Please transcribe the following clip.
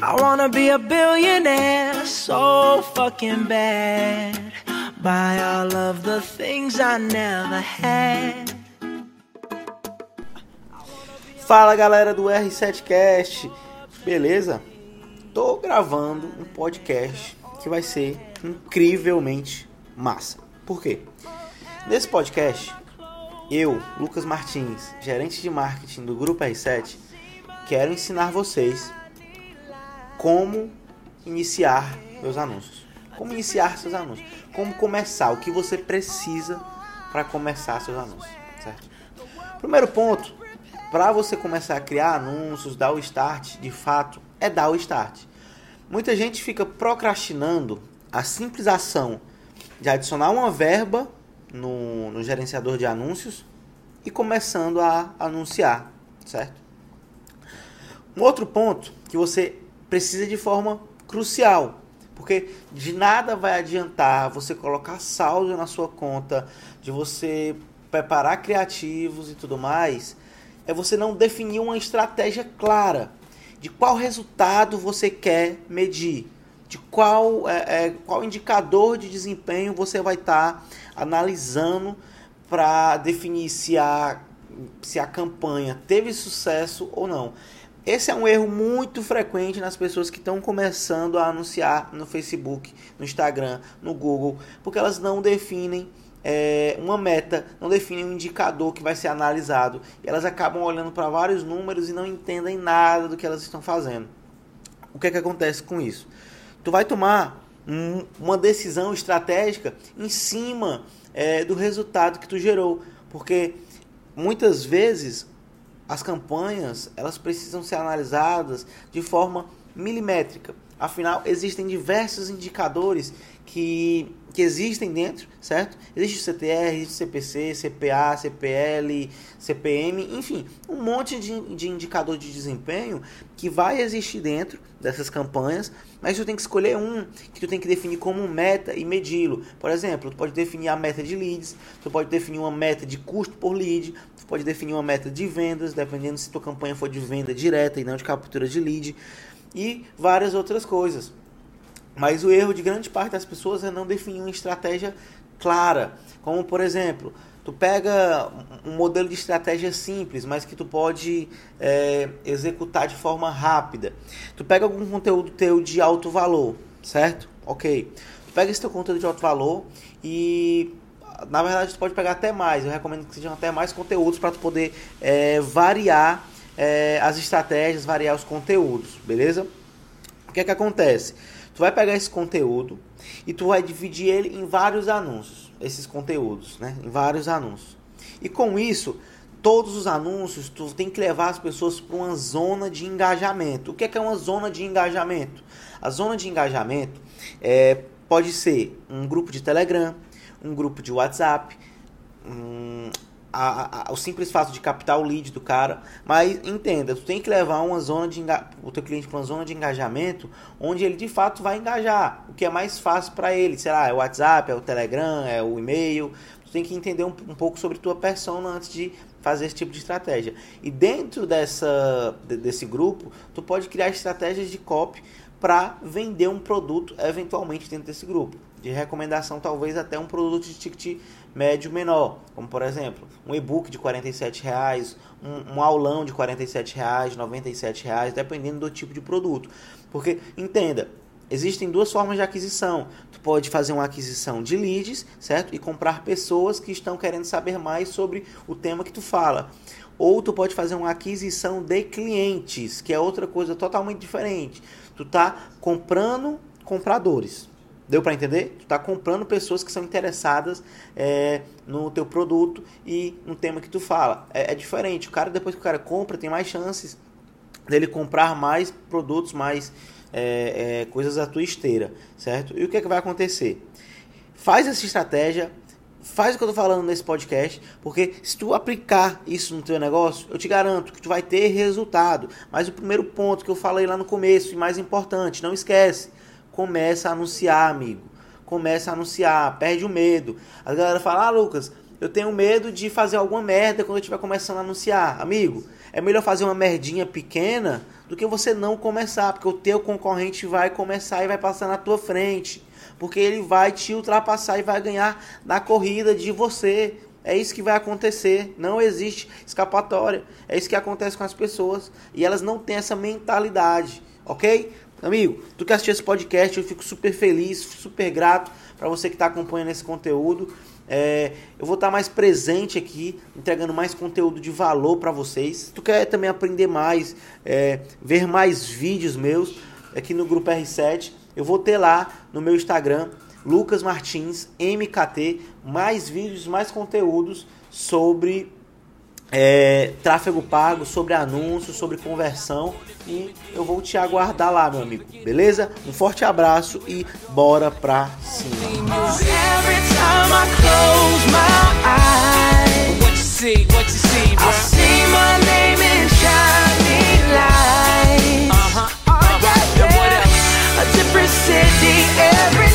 I wanna be a billionaire so fucking bad. Buy all of the things I never had. Fala galera do R7Cast, beleza? Tô gravando um podcast que vai ser incrivelmente massa. Por quê? Nesse podcast, eu, Lucas Martins, gerente de marketing do Grupo R7, quero ensinar vocês como iniciar meus anúncios. Como iniciar seus anúncios. Como começar, o que você precisa para começar seus anúncios, certo? Primeiro ponto, para você começar a criar anúncios, dar o start, de fato, é dar o start. Muita gente fica procrastinando a simples ação de adicionar uma verba no, no gerenciador de anúncios e começando a anunciar, certo? Um outro ponto que você precisa de forma crucial, porque de nada vai adiantar você colocar saldo na sua conta, de você preparar criativos e tudo mais, é você não definir uma estratégia clara de qual resultado você quer medir, de qual, é, é qual indicador de desempenho você vai estar tá analisando para definir se a, se a campanha teve sucesso ou não. Esse é um erro muito frequente nas pessoas que estão começando a anunciar no Facebook, no Instagram, no Google, porque elas não definem é, uma meta, não definem um indicador que vai ser analisado. E elas acabam olhando para vários números e não entendem nada do que elas estão fazendo. O que é que acontece com isso? Tu vai tomar um, uma decisão estratégica em cima é, do resultado que tu gerou, porque muitas vezes as campanhas elas precisam ser analisadas de forma milimétrica. Afinal, existem diversos indicadores que, que existem dentro, certo? Existe o CTR, existe o CPC, CPA, CPL, CPM, enfim, um monte de, de indicador de desempenho que vai existir dentro dessas campanhas, mas tu tem que escolher um que tu tem que definir como meta e medi-lo. Por exemplo, tu pode definir a meta de leads, tu pode definir uma meta de custo por lead, tu pode definir uma meta de vendas, dependendo se tua campanha for de venda direta e não de captura de lead e várias outras coisas. Mas o erro de grande parte das pessoas é não definir uma estratégia clara. Como, por exemplo, tu pega um modelo de estratégia simples, mas que tu pode é, executar de forma rápida. Tu pega algum conteúdo teu de alto valor, certo? Ok. Tu pega esse teu conteúdo de alto valor e na verdade tu pode pegar até mais. Eu recomendo que sejam até mais conteúdos para tu poder é, variar é, as estratégias, variar os conteúdos, beleza? O que é que acontece? Tu vai pegar esse conteúdo e tu vai dividir ele em vários anúncios, esses conteúdos, né? Em vários anúncios. E com isso, todos os anúncios, tu tem que levar as pessoas para uma zona de engajamento. O que é, que é uma zona de engajamento? A zona de engajamento é, pode ser um grupo de Telegram, um grupo de WhatsApp, a, a, o simples fato de captar o lead do cara, mas entenda, tu tem que levar uma zona de o teu cliente para uma zona de engajamento onde ele de fato vai engajar, o que é mais fácil para ele, será é o WhatsApp, é o Telegram, é o e-mail. Tu tem que entender um, um pouco sobre tua persona antes de fazer esse tipo de estratégia. E dentro dessa desse grupo, tu pode criar estratégias de copy para vender um produto eventualmente dentro desse grupo. De recomendação, talvez até um produto de ticket médio menor, como por exemplo, um e-book de R$ reais, um, um, aulão de R$ reais, R$ reais, dependendo do tipo de produto. Porque entenda, existem duas formas de aquisição. Tu pode fazer uma aquisição de leads, certo? E comprar pessoas que estão querendo saber mais sobre o tema que tu fala. Ou tu pode fazer uma aquisição de clientes, que é outra coisa totalmente diferente. Tu tá comprando compradores. Deu para entender? Tu está comprando pessoas que são interessadas é, no teu produto e no tema que tu fala. É, é, diferente. O cara, depois que o cara compra, tem mais chances dele comprar mais produtos, mais é, é coisas da tua esteira, certo? E o que é que vai acontecer? Faz essa estratégia, faz o que eu tô falando nesse podcast, porque se tu aplicar isso no teu negócio, eu te garanto que tu vai ter resultado. Mas o primeiro ponto que eu falei lá no começo, e mais importante, não esquece começa a anunciar, amigo. Começa a anunciar, perde o medo. A galera fala: "Ah, Lucas, eu tenho medo de fazer alguma merda quando eu estiver começando a anunciar". Amigo, É melhor fazer uma merdinha pequena do que você não começar, porque o teu concorrente vai começar e vai passar na tua frente, porque ele vai te ultrapassar e vai ganhar na corrida de você. É isso que vai acontecer. Não existe escapatória. É isso que acontece com as pessoas e elas não têm essa mentalidade, ok? Amigo, tu que assistiu esse podcast, eu fico super feliz, super grato para você que está acompanhando esse conteúdo. É, eu vou estar tá mais presente aqui, entregando mais conteúdo de valor para vocês. Se tu quer também aprender mais, é, ver mais vídeos meus aqui no Grupo R7, eu vou ter lá no meu Instagram, Lucas Martins, MKT, mais vídeos, mais conteúdos sobre é, tráfego pago, sobre anúncios, sobre conversão e eu vou te aguardar lá, meu amigo. Beleza? Um forte abraço e bora pra cima. Every